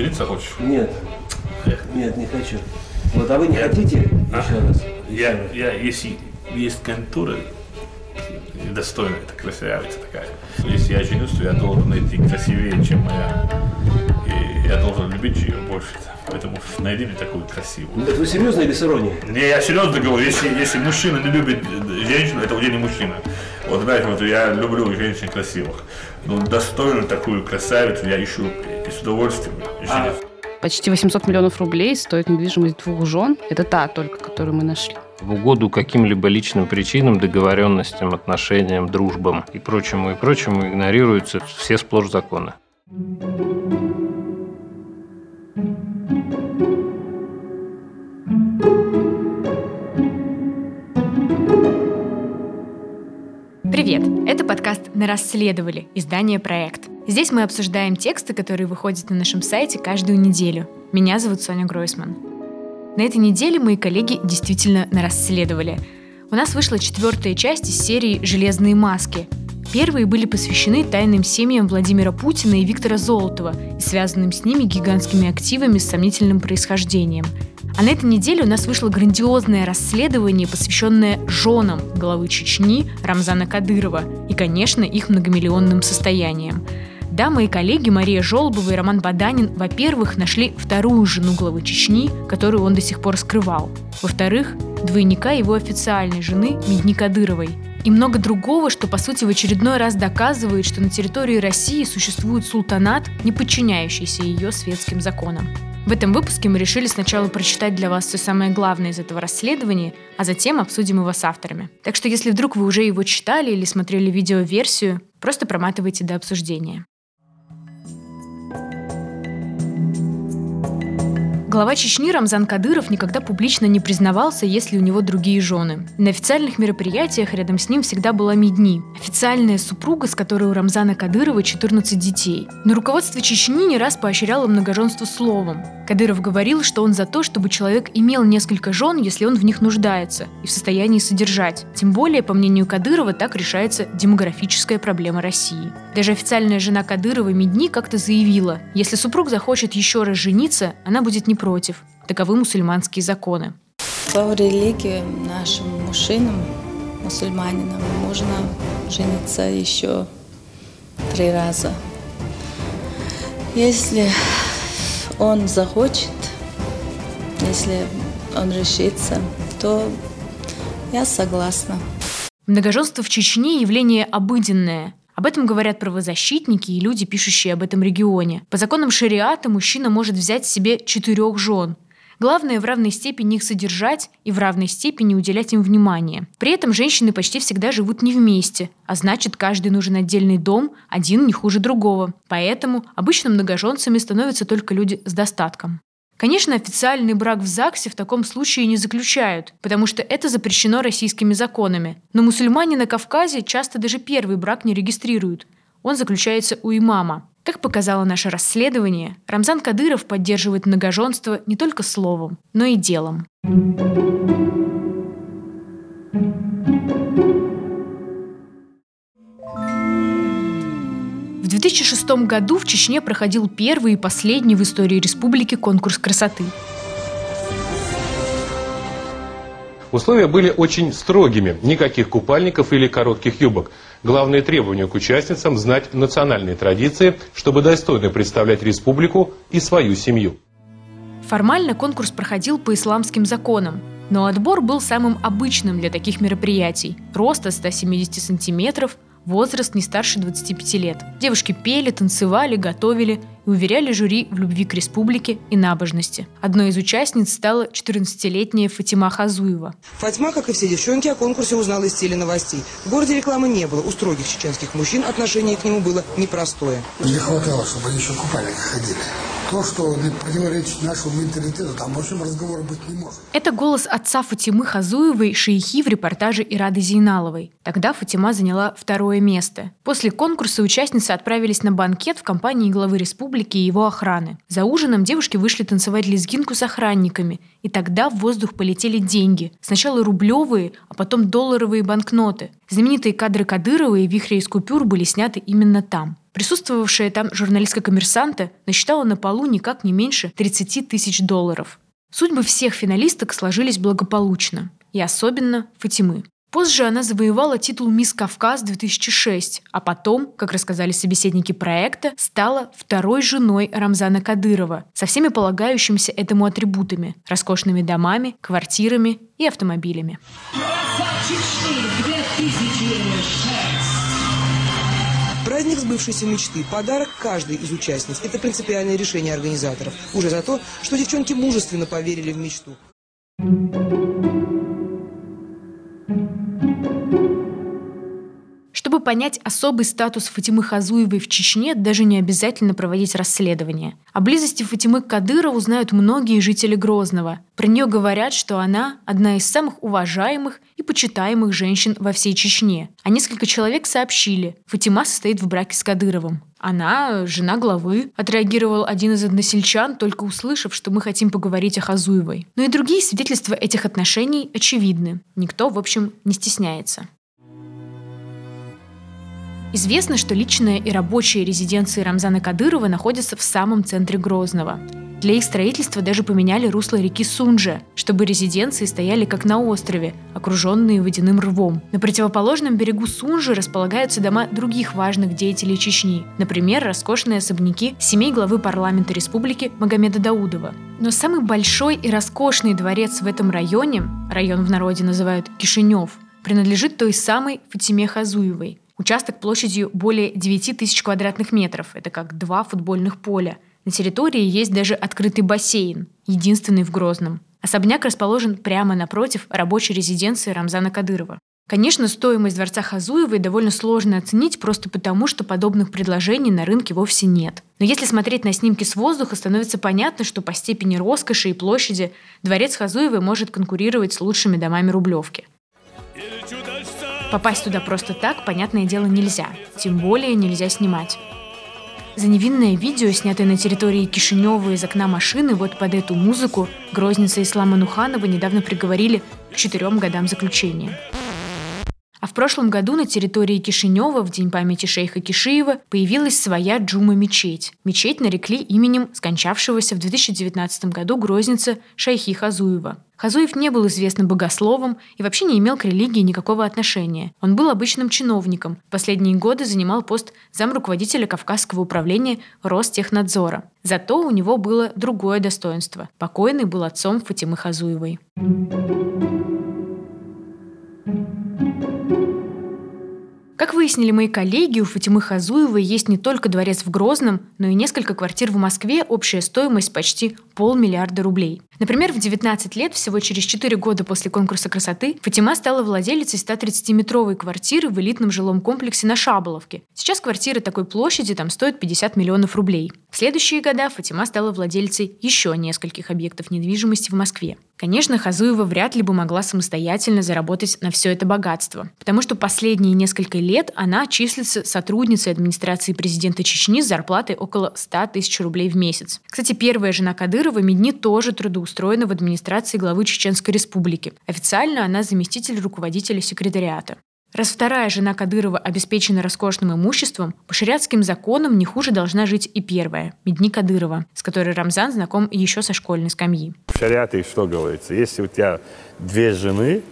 Жениться хочешь? Нет. Нет, не хочу. Вот, а вы не хотите А? еще раз? Я, я, если есть контура достойная, это красавица такая. Если я женюсь, то я должен найти красивее, чем моя. И я должен любить ее больше. Поэтому найди мне такую красивую. Это вы серьезно или с иронией? Не, я серьезно говорю, если, если мужчина не любит женщину, это уже не мужчина. Вот знаешь, вот я люблю женщин красивых. Но достойную такую красавицу я ищу с удовольствием женюсь. Почти 800 миллионов рублей стоит недвижимость двух жен. Это та только, которую мы нашли. в угоду каким-либо личным причинам, договоренностям, отношениям, дружбам и прочему, и прочему игнорируются все сплошь законы. Привет! Это подкаст «На расследовали» издание «Проект». Здесь мы обсуждаем тексты, которые выходят на нашем сайте каждую неделю. Меня зовут Соня Гройсман. На этой неделе мои коллеги действительно нарасследовали. У нас вышла четвертая часть из серии «Железные маски». Первые были посвящены тайным семьям Владимира Путина и Виктора Золотова и связанным с ними гигантскими активами с сомнительным происхождением. А на этой неделе у нас вышло грандиозное расследование, посвященное женам главы Чечни Рамзана Кадырова и, конечно, их многомиллионным состояниям. Да, мои коллеги Мария Жолобова и Роман Баданин, во-первых, нашли вторую жену главы Чечни, которую он до сих пор скрывал. Во-вторых, двойника его официальной жены Медни Кадыровой. И много другого, что, по сути, в очередной раз доказывает, что на территории России существует султанат, не подчиняющийся ее светским законам. В этом выпуске мы решили сначала прочитать для вас все самое главное из этого расследования, а затем обсудим его с авторами. Так что если вдруг вы уже его читали или смотрели видеоверсию, просто проматывайте до обсуждения. Глава Чечни Рамзан Кадыров никогда публично не признавался, есть ли у него другие жены. На официальных мероприятиях рядом с ним всегда была Медни, официальная супруга, с которой у Рамзана Кадырова 14 детей. Но руководство Чечни не раз поощряло многоженство словом. Кадыров говорил, что он за то, чтобы человек имел несколько жен, если он в них нуждается и в состоянии содержать. Тем более, по мнению Кадырова, так решается демографическая проблема России. Даже официальная жена Кадырова Медни как-то заявила, если супруг захочет еще раз жениться, она будет не против. Таковы мусульманские законы. По религии нашим мужчинам, мусульманинам, можно жениться еще три раза. Если он захочет, если он решится, то я согласна. Многоженство в Чечне – явление обыденное. Об этом говорят правозащитники и люди, пишущие об этом регионе. По законам шариата мужчина может взять себе четырех жен. Главное в равной степени их содержать и в равной степени уделять им внимание. При этом женщины почти всегда живут не вместе, а значит, каждый нужен отдельный дом, один не хуже другого. Поэтому обычно многоженцами становятся только люди с достатком. Конечно, официальный брак в ЗАГСе в таком случае не заключают, потому что это запрещено российскими законами. Но мусульмане на Кавказе часто даже первый брак не регистрируют. Он заключается у имама. Как показало наше расследование, Рамзан Кадыров поддерживает многоженство не только словом, но и делом. В 2006 году в Чечне проходил первый и последний в истории республики конкурс красоты. Условия были очень строгими. Никаких купальников или коротких юбок. Главное требование к участницам – знать национальные традиции, чтобы достойно представлять республику и свою семью. Формально конкурс проходил по исламским законам, но отбор был самым обычным для таких мероприятий. Рост от 170 сантиметров, возраст не старше 25 лет. Девушки пели, танцевали, готовили и уверяли жюри в любви к республике и набожности. Одной из участниц стала 14-летняя Фатима Хазуева. Фатьма, как и все девчонки, о конкурсе узнала из теленовостей. В городе рекламы не было. У строгих чеченских мужчин отношение к нему было непростое. Не хватало, чтобы они еще в купальниках ходили. То, что противоречит нашему менталитету, там, общем, разговора быть не может. Это голос отца Фатимы Хазуевой, шейхи в репортаже Ирады Зейналовой. Тогда Фатима заняла второе место. После конкурса участницы отправились на банкет в компании главы республики и его охраны. За ужином девушки вышли танцевать лезгинку с охранниками, и тогда в воздух полетели деньги. Сначала рублевые, а потом долларовые банкноты. Знаменитые кадры Кадырова и вихря из купюр были сняты именно там. Присутствовавшая там журналистка коммерсанта насчитала на полу никак не меньше 30 тысяч долларов. Судьбы всех финалисток сложились благополучно, и особенно Фатимы. Позже она завоевала титул «Мисс Кавказ-2006», а потом, как рассказали собеседники проекта, стала второй женой Рамзана Кадырова со всеми полагающимися этому атрибутами – роскошными домами, квартирами и автомобилями. Праздник сбывшейся мечты – подарок каждой из участниц. Это принципиальное решение организаторов. Уже за то, что девчонки мужественно поверили в мечту. Чтобы понять особый статус Фатимы Хазуевой в Чечне, даже не обязательно проводить расследование. О близости Фатимы к Кадырову знают многие жители Грозного. Про нее говорят, что она одна из самых уважаемых и почитаемых женщин во всей Чечне. А несколько человек сообщили, Фатима состоит в браке с Кадыровым. Она жена главы, отреагировал один из односельчан, только услышав, что мы хотим поговорить о Хазуевой. Но и другие свидетельства этих отношений очевидны. Никто, в общем, не стесняется. Известно, что личная и рабочая резиденции Рамзана Кадырова находятся в самом центре Грозного. Для их строительства даже поменяли русло реки Сунжа, чтобы резиденции стояли как на острове, окруженные водяным рвом. На противоположном берегу Сунжи располагаются дома других важных деятелей Чечни, например, роскошные особняки семей главы парламента республики Магомеда Даудова. Но самый большой и роскошный дворец в этом районе, район в народе называют Кишинев, принадлежит той самой Фатиме Хазуевой. Участок площадью более 9 тысяч квадратных метров. Это как два футбольных поля. На территории есть даже открытый бассейн, единственный в Грозном. Особняк расположен прямо напротив рабочей резиденции Рамзана Кадырова. Конечно, стоимость дворца Хазуевой довольно сложно оценить просто потому, что подобных предложений на рынке вовсе нет. Но если смотреть на снимки с воздуха, становится понятно, что по степени роскоши и площади дворец Хазуевой может конкурировать с лучшими домами Рублевки. Попасть туда просто так, понятное дело, нельзя. Тем более нельзя снимать. За невинное видео, снятое на территории Кишинева из окна машины, вот под эту музыку, грозница Ислама Нуханова недавно приговорили к четырем годам заключения. А в прошлом году на территории Кишинева в День памяти шейха Кишиева появилась своя джума-мечеть. Мечеть нарекли именем скончавшегося в 2019 году грозницы Шайхи Хазуева. Хазуев не был известным богословом и вообще не имел к религии никакого отношения. Он был обычным чиновником. В последние годы занимал пост замруководителя Кавказского управления Ростехнадзора. Зато у него было другое достоинство. Покойный был отцом Фатимы Хазуевой. Как выяснили мои коллеги, у Фатимы Хазуевой есть не только дворец в Грозном, но и несколько квартир в Москве, общая стоимость почти полмиллиарда рублей. Например, в 19 лет, всего через 4 года после конкурса красоты, Фатима стала владелицей 130-метровой квартиры в элитном жилом комплексе на Шаболовке. Сейчас квартира такой площади там стоит 50 миллионов рублей. В следующие года Фатима стала владелицей еще нескольких объектов недвижимости в Москве. Конечно, Хазуева вряд ли бы могла самостоятельно заработать на все это богатство, потому что последние несколько лет она числится сотрудницей администрации президента Чечни с зарплатой около 100 тысяч рублей в месяц. Кстати, первая жена Кадырова, Медни, тоже трудоустроена в администрации главы Чеченской республики. Официально она заместитель руководителя секретариата. Раз вторая жена Кадырова обеспечена роскошным имуществом, по шариатским законам не хуже должна жить и первая, Медни Кадырова, с которой Рамзан знаком еще со школьной скамьи. В шариате что говорится? Если у тебя две жены,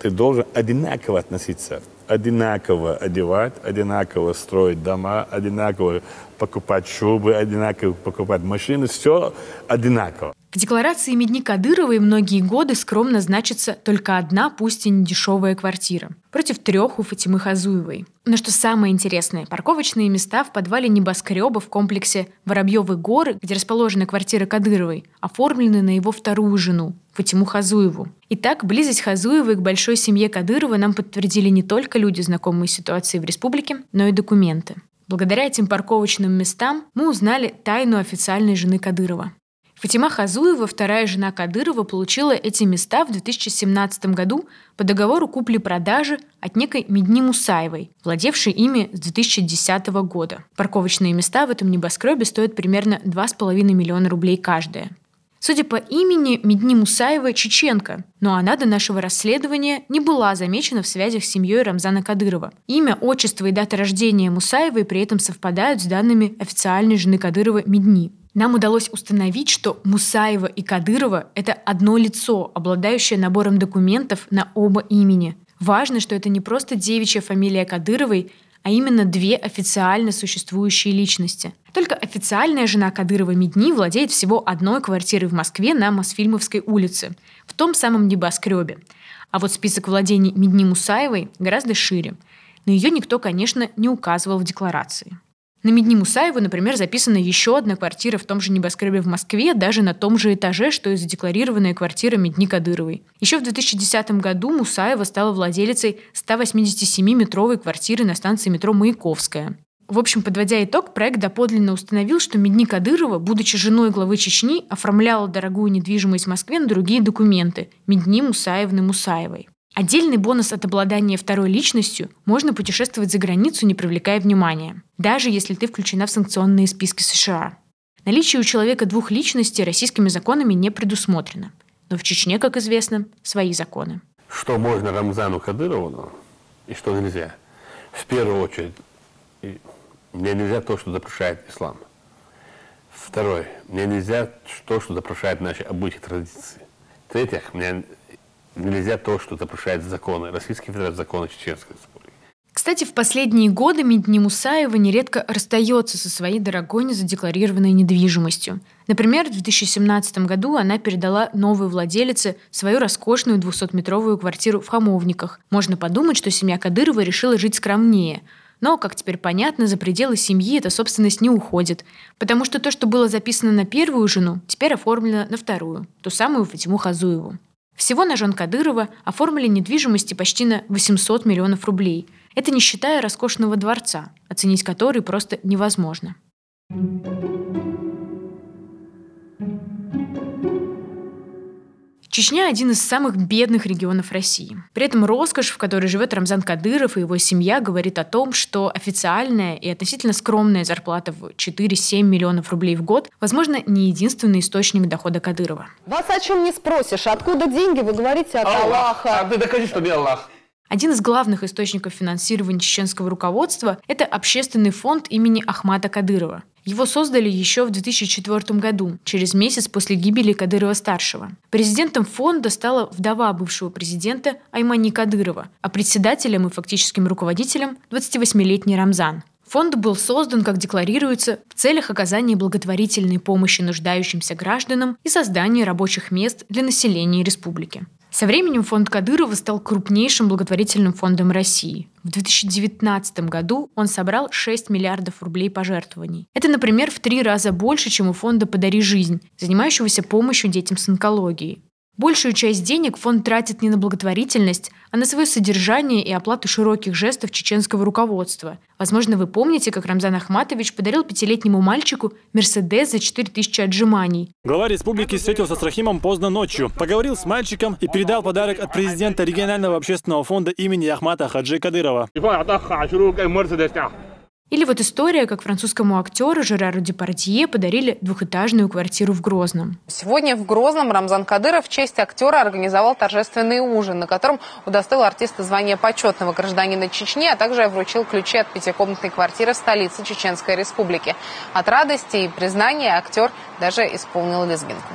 ты должен одинаково относиться одинаково одевать, одинаково строить дома, одинаково покупать шубы, одинаково покупать машины, все одинаково. В декларации Медни Кадыровой многие годы скромно значится только одна, пусть и не дешевая квартира. Против трех у Фатимы Хазуевой. Но что самое интересное, парковочные места в подвале небоскреба в комплексе Воробьевы горы, где расположена квартира Кадыровой, оформлены на его вторую жену, Фатиму Хазуеву. Итак, близость Хазуевой к большой семье Кадырова нам подтвердили не только люди, знакомые с ситуацией в республике, но и документы. Благодаря этим парковочным местам мы узнали тайну официальной жены Кадырова. Фатима Хазуева, вторая жена Кадырова, получила эти места в 2017 году по договору купли-продажи от некой Медни Мусаевой, владевшей ими с 2010 года. Парковочные места в этом небоскребе стоят примерно 2,5 миллиона рублей каждая. Судя по имени, Медни Мусаева – чеченка, но она до нашего расследования не была замечена в связях с семьей Рамзана Кадырова. Имя, отчество и дата рождения Мусаевой при этом совпадают с данными официальной жены Кадырова Медни. Нам удалось установить, что Мусаева и Кадырова – это одно лицо, обладающее набором документов на оба имени. Важно, что это не просто девичья фамилия Кадыровой, а именно две официально существующие личности. Только официальная жена Кадырова Медни владеет всего одной квартирой в Москве на Мосфильмовской улице, в том самом небоскребе. А вот список владений Медни Мусаевой гораздо шире. Но ее никто, конечно, не указывал в декларации. На Медни Мусаеву, например, записана еще одна квартира в том же небоскребе в Москве, даже на том же этаже, что и задекларированная квартира Медни Кадыровой. Еще в 2010 году Мусаева стала владелицей 187-метровой квартиры на станции метро Маяковская. В общем, подводя итог, проект доподлинно установил, что Медни Кадырова, будучи женой главы Чечни, оформляла дорогую недвижимость в Москве на другие документы – Медни Мусаевны Мусаевой. Отдельный бонус от обладания второй личностью – можно путешествовать за границу, не привлекая внимания, даже если ты включена в санкционные списки США. Наличие у человека двух личностей российскими законами не предусмотрено. Но в Чечне, как известно, свои законы. Что можно Рамзану Кадырову и что нельзя? В первую очередь, мне нельзя то, что запрещает ислам. Второе, мне нельзя то, что запрещает наши обычаи традиции. В-третьих, мне нельзя то, что запрещает законы. Российский Федерации законы Чеченской Республики. Кстати, в последние годы Медни Мусаева нередко расстается со своей дорогой незадекларированной недвижимостью. Например, в 2017 году она передала новой владелице свою роскошную 200-метровую квартиру в Хамовниках. Можно подумать, что семья Кадырова решила жить скромнее. Но, как теперь понятно, за пределы семьи эта собственность не уходит, потому что то, что было записано на первую жену, теперь оформлено на вторую, ту самую Фатиму Хазуеву. Всего на жен Кадырова оформили недвижимости почти на 800 миллионов рублей. Это не считая роскошного дворца, оценить который просто невозможно. Чечня – один из самых бедных регионов России. При этом роскошь, в которой живет Рамзан Кадыров и его семья, говорит о том, что официальная и относительно скромная зарплата в 4-7 миллионов рублей в год, возможно, не единственный источник дохода Кадырова. Вас о чем не спросишь. Откуда деньги? Вы говорите от Аллах. Аллаха. А ты докажи, что не Аллах. Один из главных источников финансирования чеченского руководства – это общественный фонд имени Ахмата Кадырова. Его создали еще в 2004 году, через месяц после гибели Кадырова-старшего. Президентом фонда стала вдова бывшего президента Аймани Кадырова, а председателем и фактическим руководителем – 28-летний Рамзан. Фонд был создан, как декларируется, в целях оказания благотворительной помощи нуждающимся гражданам и создания рабочих мест для населения республики. Со временем фонд Кадырова стал крупнейшим благотворительным фондом России. В 2019 году он собрал 6 миллиардов рублей пожертвований. Это, например, в три раза больше, чем у фонда «Подари жизнь», занимающегося помощью детям с онкологией. Большую часть денег фонд тратит не на благотворительность, а на свое содержание и оплату широких жестов чеченского руководства. Возможно, вы помните, как Рамзан Ахматович подарил пятилетнему мальчику Мерседес за 4000 отжиманий. Глава республики встретился с Рахимом поздно ночью, поговорил с мальчиком и передал подарок от президента регионального общественного фонда имени Ахмата Хаджи Кадырова. Или вот история, как французскому актеру Жерару Депардье подарили двухэтажную квартиру в Грозном. Сегодня в Грозном Рамзан Кадыров в честь актера организовал торжественный ужин, на котором удостоил артиста звания почетного гражданина Чечни, а также вручил ключи от пятикомнатной квартиры в столице Чеченской Республики. От радости и признания актер даже исполнил лезгинку.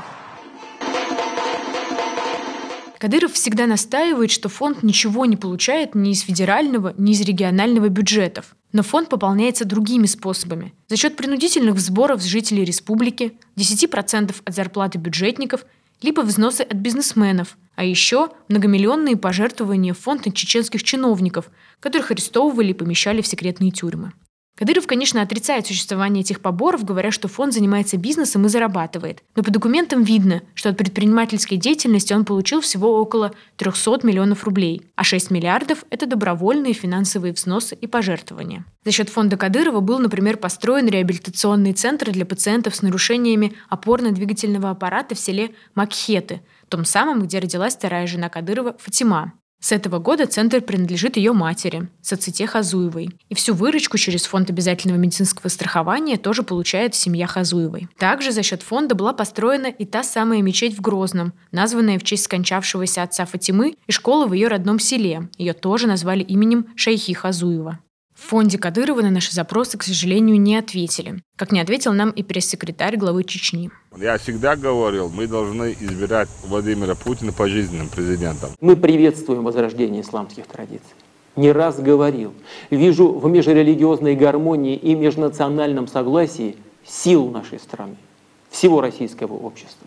Кадыров всегда настаивает, что фонд ничего не получает ни из федерального, ни из регионального бюджетов. Но фонд пополняется другими способами. За счет принудительных сборов с жителей республики, 10% от зарплаты бюджетников, либо взносы от бизнесменов, а еще многомиллионные пожертвования в фонд чеченских чиновников, которых арестовывали и помещали в секретные тюрьмы. Кадыров, конечно, отрицает существование этих поборов, говоря, что фонд занимается бизнесом и зарабатывает. Но по документам видно, что от предпринимательской деятельности он получил всего около 300 миллионов рублей, а 6 миллиардов – это добровольные финансовые взносы и пожертвования. За счет фонда Кадырова был, например, построен реабилитационный центр для пациентов с нарушениями опорно-двигательного аппарата в селе Макхеты, том самом, где родилась вторая жена Кадырова Фатима. С этого года центр принадлежит ее матери, Саците Хазуевой. И всю выручку через фонд обязательного медицинского страхования тоже получает семья Хазуевой. Также за счет фонда была построена и та самая мечеть в Грозном, названная в честь скончавшегося отца Фатимы, и школа в ее родном селе. Ее тоже назвали именем Шейхи Хазуева. В фонде Кадырова на наши запросы, к сожалению, не ответили. Как не ответил нам и пресс-секретарь главы Чечни. Я всегда говорил, мы должны избирать Владимира Путина пожизненным президентом. Мы приветствуем возрождение исламских традиций. Не раз говорил, вижу в межрелигиозной гармонии и межнациональном согласии силу нашей страны, всего российского общества.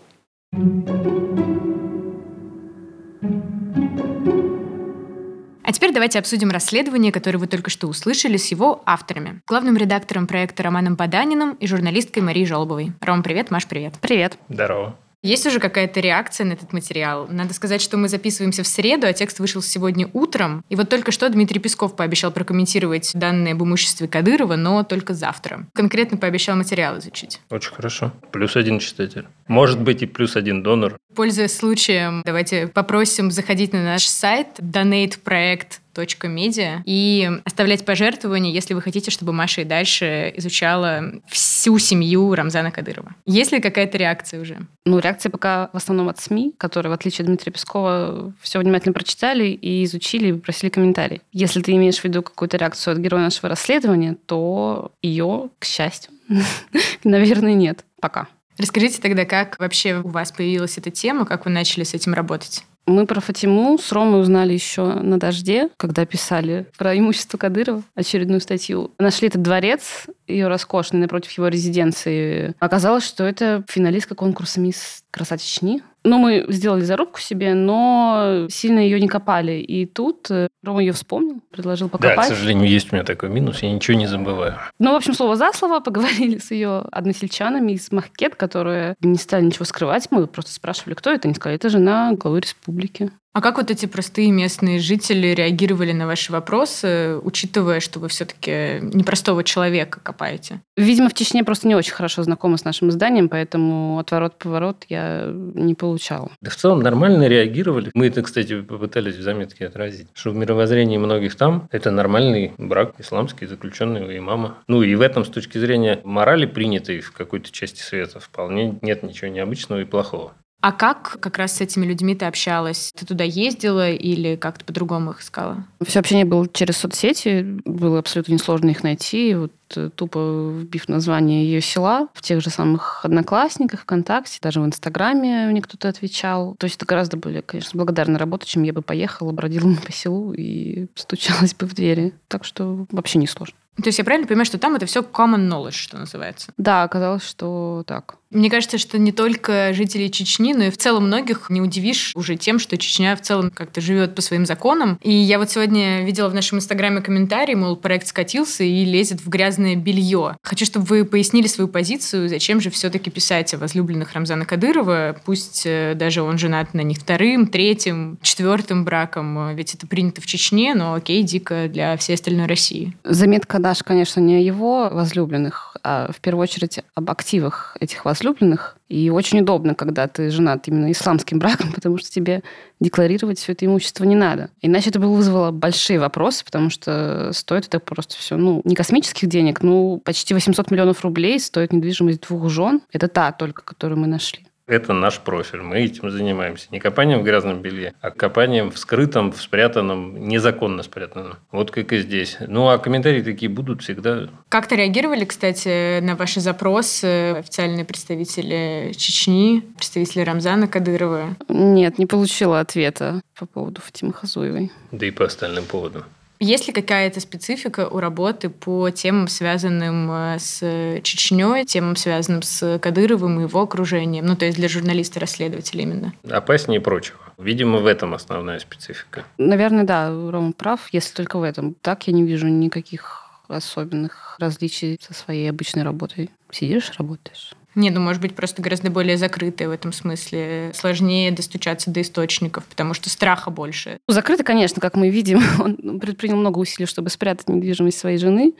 А теперь давайте обсудим расследование, которое вы только что услышали с его авторами. Главным редактором проекта Романом Баданиным и журналисткой Марией Жолобовой. Ром, привет, Маш, привет. Привет. Здорово. Есть уже какая-то реакция на этот материал? Надо сказать, что мы записываемся в среду, а текст вышел сегодня утром. И вот только что Дмитрий Песков пообещал прокомментировать данные об имуществе Кадырова, но только завтра. Конкретно пообещал материал изучить. Очень хорошо. Плюс один читатель. Может быть и плюс один донор. Пользуясь случаем, давайте попросим заходить на наш сайт donateproект.media и оставлять пожертвования, если вы хотите, чтобы Маша и дальше изучала всю семью Рамзана Кадырова. Есть ли какая-то реакция уже? Ну, реакция пока в основном от СМИ, которые, в отличие от Дмитрия Пескова, все внимательно прочитали и изучили, и просили комментарий. Если ты имеешь в виду какую-то реакцию от героя нашего расследования, то ее, к счастью, наверное, нет пока. Расскажите тогда, как вообще у вас появилась эта тема, как вы начали с этим работать? Мы про Фатиму с Ромой узнали еще на «Дожде», когда писали про имущество Кадырова, очередную статью. Нашли этот дворец, ее роскошный, напротив его резиденции. Оказалось, что это финалистка конкурса «Мисс Краса Чечни». Ну, мы сделали зарубку себе, но сильно ее не копали. И тут э, Рома ее вспомнил, предложил покопать. Да, к сожалению, есть у меня такой минус, я ничего не забываю. Ну, в общем, слово за слово, поговорили с ее односельчанами из Махкет, которые не стали ничего скрывать. Мы просто спрашивали, кто это, они сказали, это жена главы республики. А как вот эти простые местные жители реагировали на ваши вопросы, учитывая, что вы все-таки непростого человека копаете? Видимо, в Чечне просто не очень хорошо знакомы с нашим изданием, поэтому отворот-поворот я не получала. Да в целом нормально реагировали. Мы это, кстати, попытались в заметке отразить, что в мировоззрении многих там это нормальный брак исламский, заключенный у имама. Ну и в этом с точки зрения морали, принятой в какой-то части света, вполне нет ничего необычного и плохого. А как как раз с этими людьми ты общалась? Ты туда ездила или как-то по-другому их искала? Все общение было через соцсети. Было абсолютно несложно их найти. Вот э, тупо вбив название ее села в тех же самых Одноклассниках, ВКонтакте, даже в Инстаграме мне кто-то отвечал. То есть это гораздо более, конечно, благодарная работа, чем я бы поехала, бродила по селу и стучалась бы в двери. Так что вообще не сложно. То есть я правильно понимаю, что там это все common knowledge, что называется? Да, оказалось, что так. Мне кажется, что не только жители Чечни, но и в целом многих не удивишь уже тем, что Чечня в целом как-то живет по своим законам. И я вот сегодня видела в нашем инстаграме комментарий, мол, проект скатился и лезет в грязное белье. Хочу, чтобы вы пояснили свою позицию, зачем же все-таки писать о возлюбленных Рамзана Кадырова, пусть э, даже он женат на них вторым, третьим, четвертым браком, ведь это принято в Чечне, но окей, дико для всей остальной России. Заметка Даш, конечно, не о его возлюбленных, а в первую очередь об активах этих возлюбленных. И очень удобно, когда ты женат именно исламским браком, потому что тебе декларировать все это имущество не надо. Иначе это бы вызвало большие вопросы, потому что стоит это просто все, ну, не космических денег, ну, почти 800 миллионов рублей стоит недвижимость двух жен. Это та только, которую мы нашли. Это наш профиль. Мы этим занимаемся. Не копанием в грязном белье, а копанием в скрытом, в спрятанном, незаконно спрятанном. Вот как и здесь. Ну, а комментарии такие будут всегда. Как-то реагировали, кстати, на ваши запросы официальные представители Чечни, представители Рамзана Кадырова? Нет, не получила ответа по поводу Фатимы Хазуевой. Да и по остальным поводам. Есть ли какая-то специфика у работы по темам, связанным э, с Чечней, темам, связанным с Кадыровым и его окружением? Ну, то есть для журналиста-расследователя именно. Опаснее прочего. Видимо, в этом основная специфика. Наверное, да, Рома прав, если только в этом. Так я не вижу никаких особенных различий со своей обычной работой. Сидишь, работаешь. Не, ну, может быть, просто гораздо более закрытые в этом смысле. Сложнее достучаться до источников, потому что страха больше. Закрыто, конечно, как мы видим. Он предпринял много усилий, чтобы спрятать недвижимость своей жены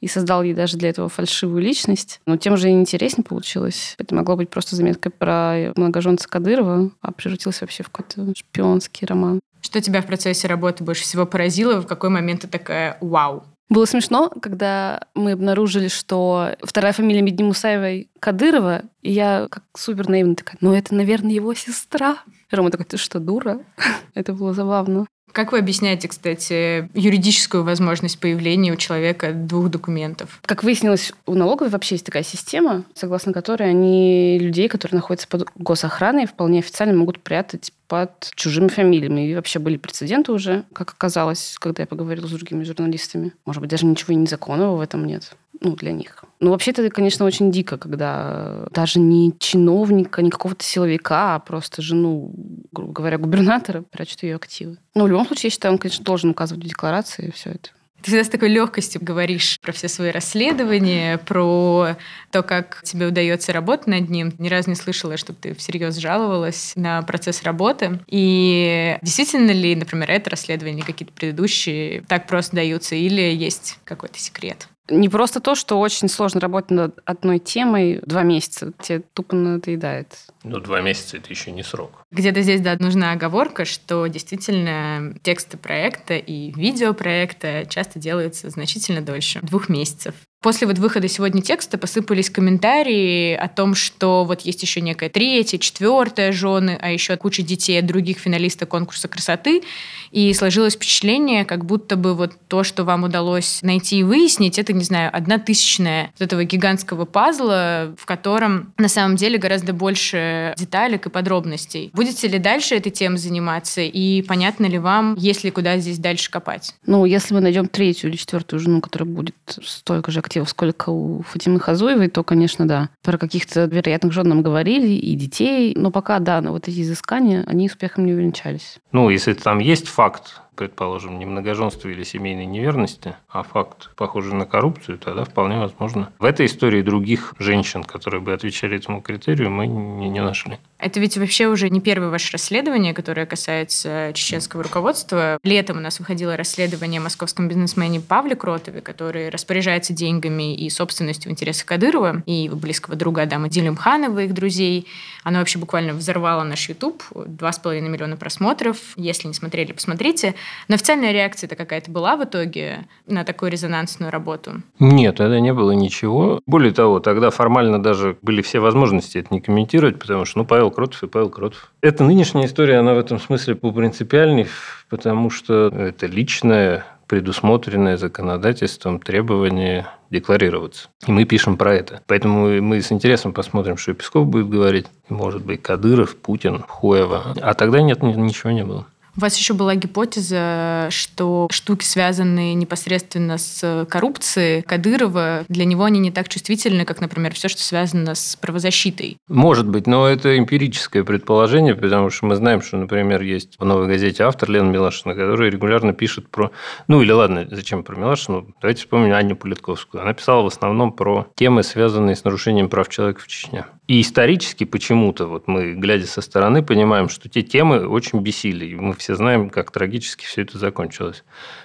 и создал ей даже для этого фальшивую личность. Но тем же и интереснее получилось. Это могло быть просто заметкой про многоженца Кадырова, а превратился вообще в какой-то шпионский роман. Что тебя в процессе работы больше всего поразило? В какой момент ты такая «Вау!» Было смешно, когда мы обнаружили, что вторая фамилия Медни Мусаевой Кадырова, и я как супер наивно такая, ну это, наверное, его сестра. Рома такой, ты что, дура? это было забавно. Как вы объясняете, кстати, юридическую возможность появления у человека двух документов? Как выяснилось, у налоговой вообще есть такая система, согласно которой они людей, которые находятся под госохраной, вполне официально могут прятать под чужими фамилиями. И вообще были прецеденты уже, как оказалось, когда я поговорила с другими журналистами. Может быть, даже ничего незаконного в этом нет. Ну, для них. Ну, вообще это, конечно, очень дико, когда даже не чиновника, не какого-то силовика, а просто жену, грубо говоря, губернатора прячут ее активы. Ну, в любом случае, я считаю, он, конечно, должен указывать в декларации все это. Ты всегда с такой легкостью говоришь про все свои расследования, про то, как тебе удается работать над ним. Ни разу не слышала, чтобы ты всерьез жаловалась на процесс работы. И действительно ли, например, это расследование, какие-то предыдущие, так просто даются, или есть какой-то секрет? Не просто то, что очень сложно работать над одной темой два месяца. Тебе тупо надоедает. Ну, два месяца – это еще не срок. Где-то здесь, да, нужна оговорка, что действительно тексты проекта и видео проекта часто делаются значительно дольше двух месяцев. После вот выхода сегодня текста посыпались комментарии о том, что вот есть еще некая третья, четвертая жены, а еще куча детей от других финалистов конкурса красоты. И сложилось впечатление, как будто бы вот то, что вам удалось найти и выяснить, это, не знаю, одна тысячная вот этого гигантского пазла, в котором на самом деле гораздо больше деталек и подробностей. Будете ли дальше этой темой заниматься? И понятно ли вам, есть ли куда здесь дальше копать? Ну, если мы найдем третью или четвертую жену, которая будет столько же активов, сколько у Фатимы Хазуевой, то, конечно, да. Про каких-то вероятных жен нам говорили, и детей. Но пока, да, на вот эти изыскания, они успехом не увенчались. Ну, если там есть факт, предположим, не многоженства или семейной неверности, а факт, похожий на коррупцию, тогда вполне возможно. В этой истории других женщин, которые бы отвечали этому критерию, мы не, не нашли. Это ведь вообще уже не первое ваше расследование, которое касается чеченского руководства. Летом у нас выходило расследование о московском бизнесмене Павле Кротове, который распоряжается деньгами и собственностью в интересах Кадырова и его близкого друга Адама Дилимханова, их друзей. Оно вообще буквально взорвало наш YouTube. Два с половиной миллиона просмотров. Если не смотрели, посмотрите. Но официальная реакция-то какая-то была в итоге на такую резонансную работу? Нет, тогда не было ничего. Более того, тогда формально даже были все возможности это не комментировать, потому что, ну, Павел Кротов и Павел Кротов. Эта нынешняя история, она в этом смысле попринципиальней, потому что это личное предусмотренное законодательством требование декларироваться. И мы пишем про это. Поэтому мы с интересом посмотрим, что Песков будет говорить. Может быть, Кадыров, Путин, Хуева. А тогда нет, ничего не было. У вас еще была гипотеза, что штуки, связанные непосредственно с коррупцией Кадырова, для него они не так чувствительны, как, например, все, что связано с правозащитой. Может быть, но это эмпирическое предположение, потому что мы знаем, что, например, есть в «Новой газете» автор Лена Милашина, который регулярно пишет про... Ну, или ладно, зачем про Милашину? Давайте вспомним Аню Политковскую. Она писала в основном про темы, связанные с нарушением прав человека в Чечне. И исторически почему-то, вот мы, глядя со стороны, понимаем, что те темы очень бесили. И мы все знаем, как трагически все это закончилось.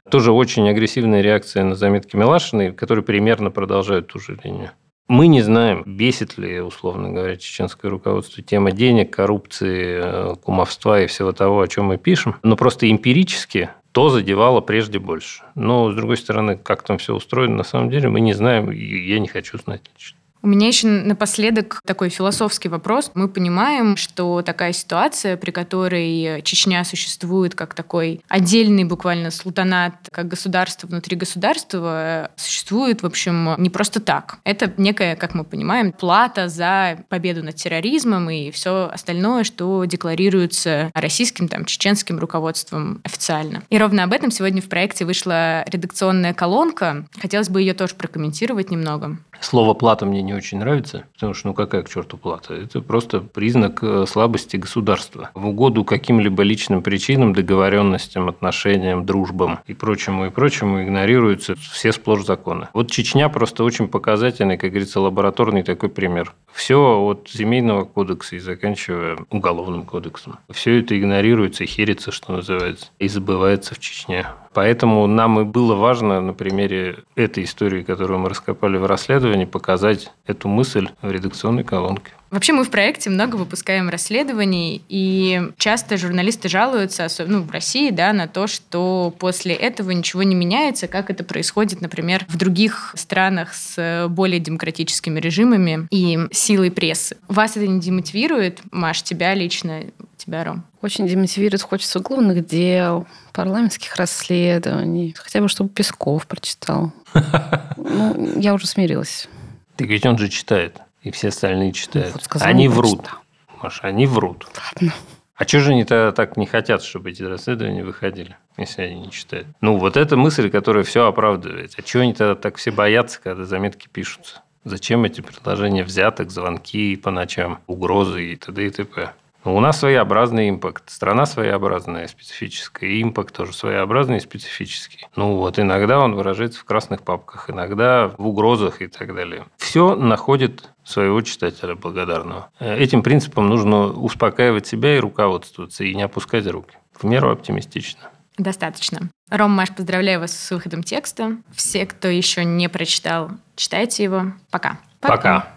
Тоже очень агрессивная реакция на заметки Милашиной, которые примерно продолжают ту же линию. Мы не знаем, бесит ли, условно говоря, чеченское руководство тема денег, коррупции, э, кумовства и всего того, о чем мы пишем. Но просто эмпирически то задевало прежде больше. Но, с другой стороны, как там все устроено, на самом деле мы не знаем, и я не хочу знать. У меня еще напоследок такой философский вопрос. Мы понимаем, что такая ситуация, при которой Чечня существует как такой отдельный буквально султанат, как государство внутри государства, существует, в общем, не просто так. Это некая, как мы понимаем, плата за победу над терроризмом и все остальное, что декларируется российским, там, чеченским руководством официально. И ровно об этом сегодня в проекте вышла редакционная колонка. Хотелось бы ее тоже прокомментировать немного. Слово «плата» мне не очень нравится, потому что ну какая к черту плата? Это просто признак э, слабости государства. В угоду каким-либо личным причинам, договоренностям, отношениям, дружбам и прочему, и прочему игнорируются все сплошь законы. Вот Чечня просто очень показательный, как говорится, лабораторный такой пример. Все от семейного кодекса и заканчивая уголовным кодексом. Все это игнорируется, херится, что называется, и забывается в Чечне. Поэтому нам и было важно на примере этой истории, которую мы раскопали в расследовании, показать эту мысль в редакционной колонке. Вообще мы в проекте много выпускаем расследований, и часто журналисты жалуются, особенно ну, в России, да, на то, что после этого ничего не меняется, как это происходит, например, в других странах с более демократическими режимами и силой прессы. Вас это не демотивирует, Маш, тебя лично, тебя, Ром? Очень демотивирует, хочется уголовных дел, парламентских расследований, хотя бы чтобы Песков прочитал. Ну, я уже смирилась. Так ведь он же читает. И все остальные читают. Вот сказал, они врут. прочитал. Маша, они врут. Ладно. А что же они тогда так не хотят, чтобы эти расследования выходили, если они не читают? Ну, вот эта мысль, которая все оправдывает. А чего они тогда так все боятся, когда заметки пишутся? Зачем эти предложения взяток, звонки по ночам, угрозы и т.д. и т.п.? У нас своеобразный импакт. Страна своеобразная, специфическая. И импакт тоже своеобразный и специфический. Ну, вот иногда он выражается в красных папках, иногда в угрозах и так далее. Все находит своего читателя благодарного. Э, Этим принципом нужно успокаивать себя и руководствоваться, и не опускать руки. В меру оптимистично. Достаточно. Ром, Маш, поздравляю вас с выходом текста. Все, кто еще не прочитал, читайте его. Пока. Пока.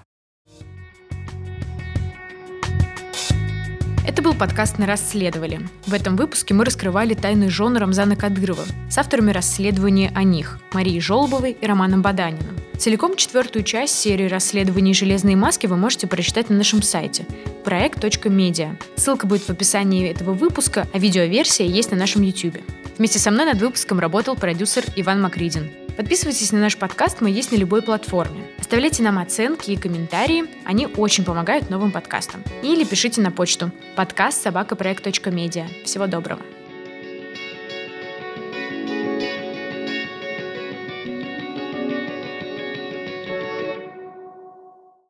Это был подкаст «На расследовали». В этом выпуске мы раскрывали тайны жен Рамзана Кадырова с авторами расследования о них – Марией Жолобовой и Романом Баданиным. Целиком четвертую часть серии расследований «Железные маски» вы можете прочитать на нашем сайте проект.медиа. Ссылка будет в описании этого выпуска, а видеоверсия есть на нашем YouTube. Вместе со мной над выпуском работал продюсер Иван Макридин. Подписывайтесь на наш подкаст, мы есть на любой платформе. Оставляйте нам оценки и комментарии, они очень помогают новым подкастам. Или пишите на почту подкаст собакапроект.медиа. Всего доброго.